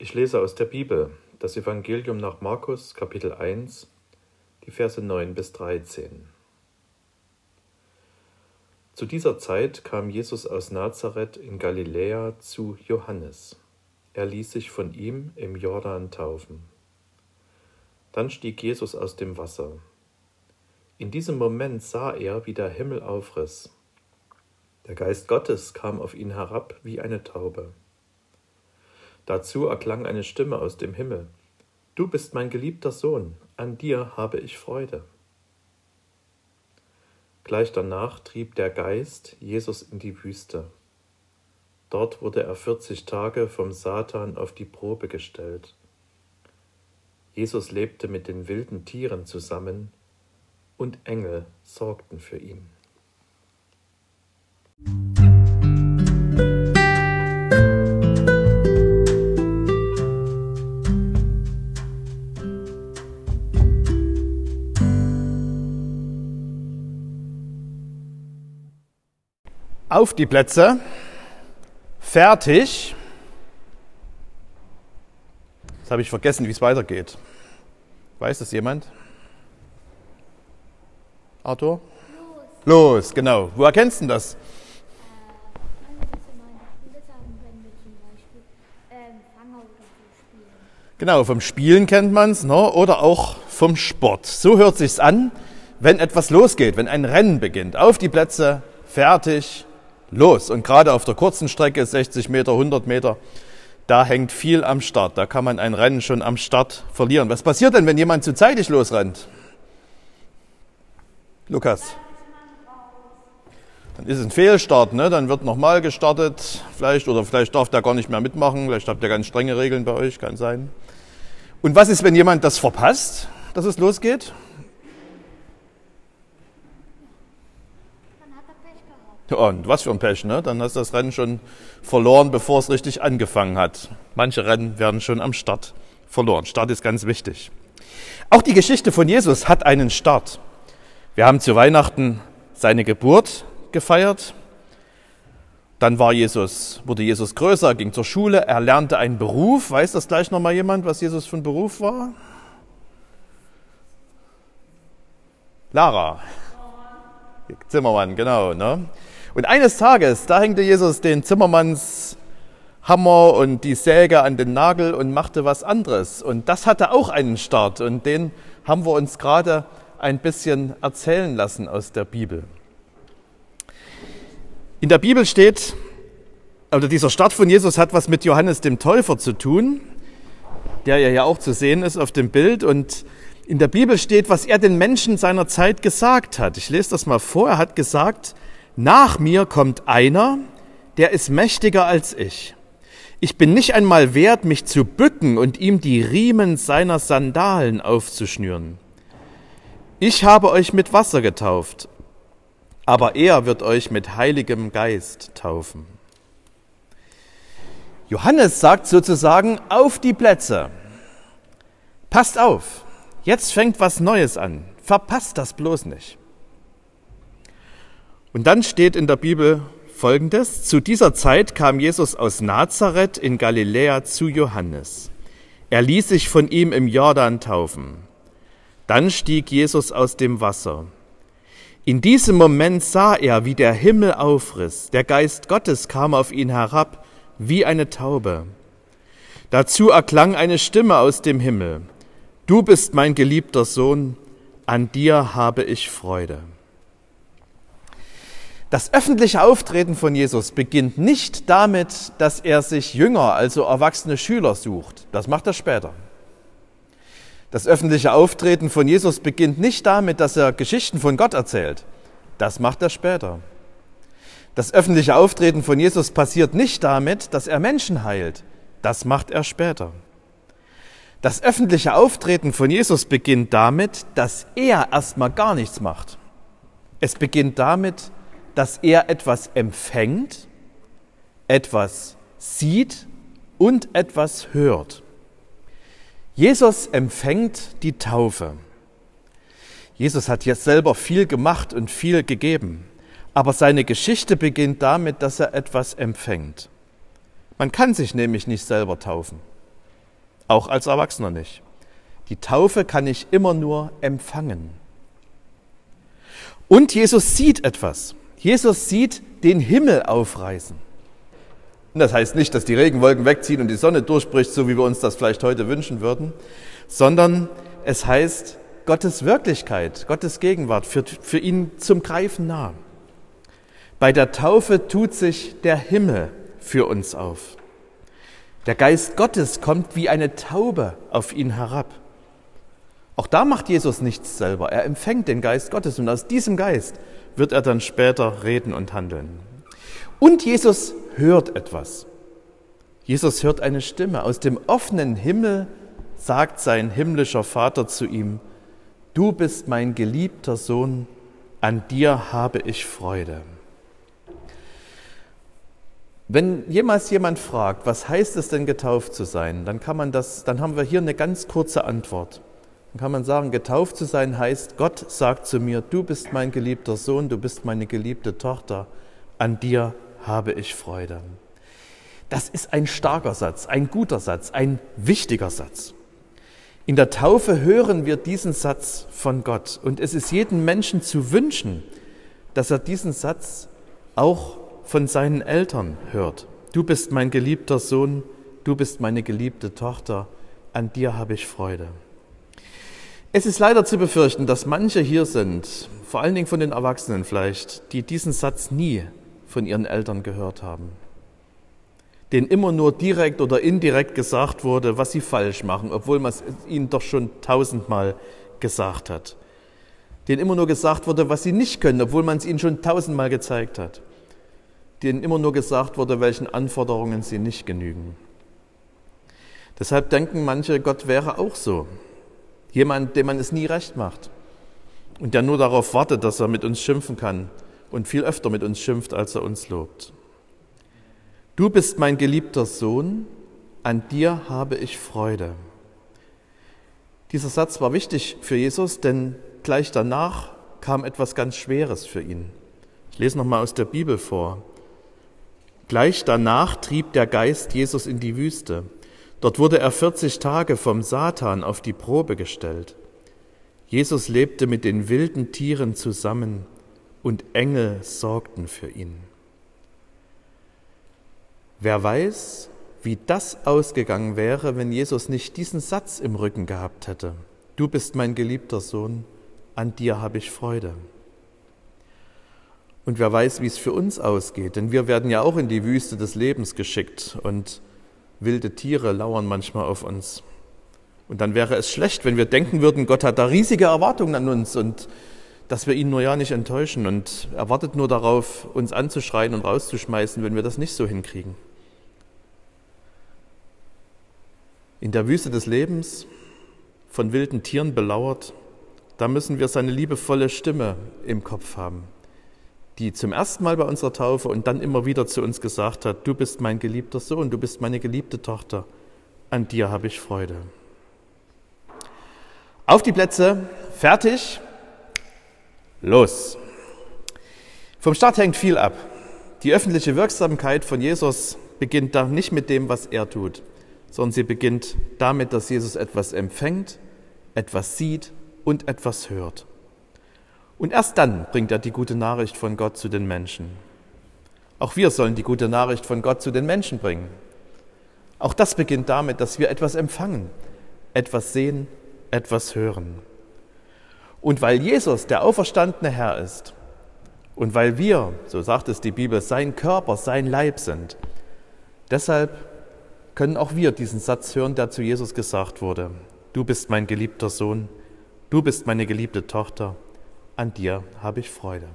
Ich lese aus der Bibel das Evangelium nach Markus Kapitel 1, die Verse 9 bis 13. Zu dieser Zeit kam Jesus aus Nazareth in Galiläa zu Johannes. Er ließ sich von ihm im Jordan taufen. Dann stieg Jesus aus dem Wasser. In diesem Moment sah er, wie der Himmel aufriss. Der Geist Gottes kam auf ihn herab wie eine Taube. Dazu erklang eine Stimme aus dem Himmel. Du bist mein geliebter Sohn, an dir habe ich Freude. Gleich danach trieb der Geist Jesus in die Wüste. Dort wurde er vierzig Tage vom Satan auf die Probe gestellt. Jesus lebte mit den wilden Tieren zusammen und Engel sorgten für ihn. Auf die Plätze. Fertig. Jetzt habe ich vergessen, wie es weitergeht. Weiß das jemand? Arthur? Los. Los, genau. Wo erkennst du das? Genau, vom Spielen kennt man es, ne? oder auch vom Sport. So hört sich's an, wenn etwas losgeht, wenn ein Rennen beginnt. Auf die Plätze, fertig, los. Und gerade auf der kurzen Strecke, 60 Meter, 100 Meter, da hängt viel am Start. Da kann man ein Rennen schon am Start verlieren. Was passiert denn, wenn jemand zu zeitig losrennt? Lukas. Dann ist es ein Fehlstart, ne? dann wird nochmal gestartet, vielleicht, oder vielleicht darf der gar nicht mehr mitmachen, vielleicht habt ihr ganz strenge Regeln bei euch, kann sein. Und was ist, wenn jemand das verpasst, dass es losgeht? Und was für ein Pech, ne? Dann hast du das Rennen schon verloren, bevor es richtig angefangen hat. Manche Rennen werden schon am Start verloren. Start ist ganz wichtig. Auch die Geschichte von Jesus hat einen Start. Wir haben zu Weihnachten seine Geburt gefeiert. Dann war Jesus, wurde Jesus größer, ging zur Schule, er lernte einen Beruf. Weiß das gleich nochmal jemand, was Jesus ein Beruf war? Lara. Zimmermann, genau. Ne? Und eines Tages, da hängte Jesus den Zimmermanns Hammer und die Säge an den Nagel und machte was anderes. Und das hatte auch einen Start und den haben wir uns gerade ein bisschen erzählen lassen aus der Bibel. In der Bibel steht, oder dieser Start von Jesus hat was mit Johannes dem Täufer zu tun, der ja auch zu sehen ist auf dem Bild. Und in der Bibel steht, was er den Menschen seiner Zeit gesagt hat. Ich lese das mal vor. Er hat gesagt, nach mir kommt einer, der ist mächtiger als ich. Ich bin nicht einmal wert, mich zu bücken und ihm die Riemen seiner Sandalen aufzuschnüren. Ich habe euch mit Wasser getauft, aber er wird euch mit heiligem Geist taufen. Johannes sagt sozusagen auf die Plätze. Passt auf, jetzt fängt was Neues an. Verpasst das bloß nicht. Und dann steht in der Bibel Folgendes. Zu dieser Zeit kam Jesus aus Nazareth in Galiläa zu Johannes. Er ließ sich von ihm im Jordan taufen. Dann stieg Jesus aus dem Wasser. In diesem Moment sah er, wie der Himmel aufriss. Der Geist Gottes kam auf ihn herab wie eine Taube. Dazu erklang eine Stimme aus dem Himmel. Du bist mein geliebter Sohn, an dir habe ich Freude. Das öffentliche Auftreten von Jesus beginnt nicht damit, dass er sich Jünger, also erwachsene Schüler sucht. Das macht er später. Das öffentliche Auftreten von Jesus beginnt nicht damit, dass er Geschichten von Gott erzählt. Das macht er später. Das öffentliche Auftreten von Jesus passiert nicht damit, dass er Menschen heilt. Das macht er später. Das öffentliche Auftreten von Jesus beginnt damit, dass er erstmal gar nichts macht. Es beginnt damit, dass er etwas empfängt, etwas sieht und etwas hört. Jesus empfängt die Taufe. Jesus hat jetzt selber viel gemacht und viel gegeben, aber seine Geschichte beginnt damit, dass er etwas empfängt. Man kann sich nämlich nicht selber taufen. auch als Erwachsener nicht. Die Taufe kann ich immer nur empfangen. Und Jesus sieht etwas. Jesus sieht den Himmel aufreißen. Das heißt nicht, dass die Regenwolken wegziehen und die Sonne durchbricht, so wie wir uns das vielleicht heute wünschen würden, sondern es heißt Gottes Wirklichkeit, Gottes Gegenwart führt für ihn zum Greifen nah. Bei der Taufe tut sich der Himmel für uns auf. Der Geist Gottes kommt wie eine Taube auf ihn herab. Auch da macht Jesus nichts selber. Er empfängt den Geist Gottes und aus diesem Geist wird er dann später reden und handeln. Und Jesus hört etwas. Jesus hört eine Stimme. Aus dem offenen Himmel sagt sein himmlischer Vater zu ihm, du bist mein geliebter Sohn, an dir habe ich Freude. Wenn jemals jemand fragt, was heißt es denn getauft zu sein, dann kann man das, dann haben wir hier eine ganz kurze Antwort. Dann kann man sagen, getauft zu sein heißt, Gott sagt zu mir, du bist mein geliebter Sohn, du bist meine geliebte Tochter, an dir habe ich Freude. Das ist ein starker Satz, ein guter Satz, ein wichtiger Satz. In der Taufe hören wir diesen Satz von Gott und es ist jedem Menschen zu wünschen, dass er diesen Satz auch von seinen Eltern hört. Du bist mein geliebter Sohn, du bist meine geliebte Tochter, an dir habe ich Freude. Es ist leider zu befürchten, dass manche hier sind, vor allen Dingen von den Erwachsenen vielleicht, die diesen Satz nie von ihren Eltern gehört haben, denen immer nur direkt oder indirekt gesagt wurde, was sie falsch machen, obwohl man es ihnen doch schon tausendmal gesagt hat, denen immer nur gesagt wurde, was sie nicht können, obwohl man es ihnen schon tausendmal gezeigt hat denen immer nur gesagt wurde, welchen Anforderungen sie nicht genügen. Deshalb denken manche, Gott wäre auch so. Jemand, dem man es nie recht macht und der nur darauf wartet, dass er mit uns schimpfen kann und viel öfter mit uns schimpft, als er uns lobt. Du bist mein geliebter Sohn, an dir habe ich Freude. Dieser Satz war wichtig für Jesus, denn gleich danach kam etwas ganz Schweres für ihn. Ich lese nochmal aus der Bibel vor. Gleich danach trieb der Geist Jesus in die Wüste. Dort wurde er 40 Tage vom Satan auf die Probe gestellt. Jesus lebte mit den wilden Tieren zusammen und Engel sorgten für ihn. Wer weiß, wie das ausgegangen wäre, wenn Jesus nicht diesen Satz im Rücken gehabt hätte. Du bist mein geliebter Sohn, an dir habe ich Freude. Und wer weiß, wie es für uns ausgeht, denn wir werden ja auch in die Wüste des Lebens geschickt und wilde Tiere lauern manchmal auf uns. Und dann wäre es schlecht, wenn wir denken würden, Gott hat da riesige Erwartungen an uns und dass wir ihn nur ja nicht enttäuschen und er wartet nur darauf, uns anzuschreien und rauszuschmeißen, wenn wir das nicht so hinkriegen. In der Wüste des Lebens, von wilden Tieren belauert, da müssen wir seine liebevolle Stimme im Kopf haben die zum ersten Mal bei unserer Taufe und dann immer wieder zu uns gesagt hat, du bist mein geliebter Sohn, du bist meine geliebte Tochter, an dir habe ich Freude. Auf die Plätze, fertig, los. Vom Start hängt viel ab. Die öffentliche Wirksamkeit von Jesus beginnt da nicht mit dem, was er tut, sondern sie beginnt damit, dass Jesus etwas empfängt, etwas sieht und etwas hört. Und erst dann bringt er die gute Nachricht von Gott zu den Menschen. Auch wir sollen die gute Nachricht von Gott zu den Menschen bringen. Auch das beginnt damit, dass wir etwas empfangen, etwas sehen, etwas hören. Und weil Jesus der auferstandene Herr ist und weil wir, so sagt es die Bibel, sein Körper, sein Leib sind, deshalb können auch wir diesen Satz hören, der zu Jesus gesagt wurde. Du bist mein geliebter Sohn, du bist meine geliebte Tochter an dir habe ich Freude.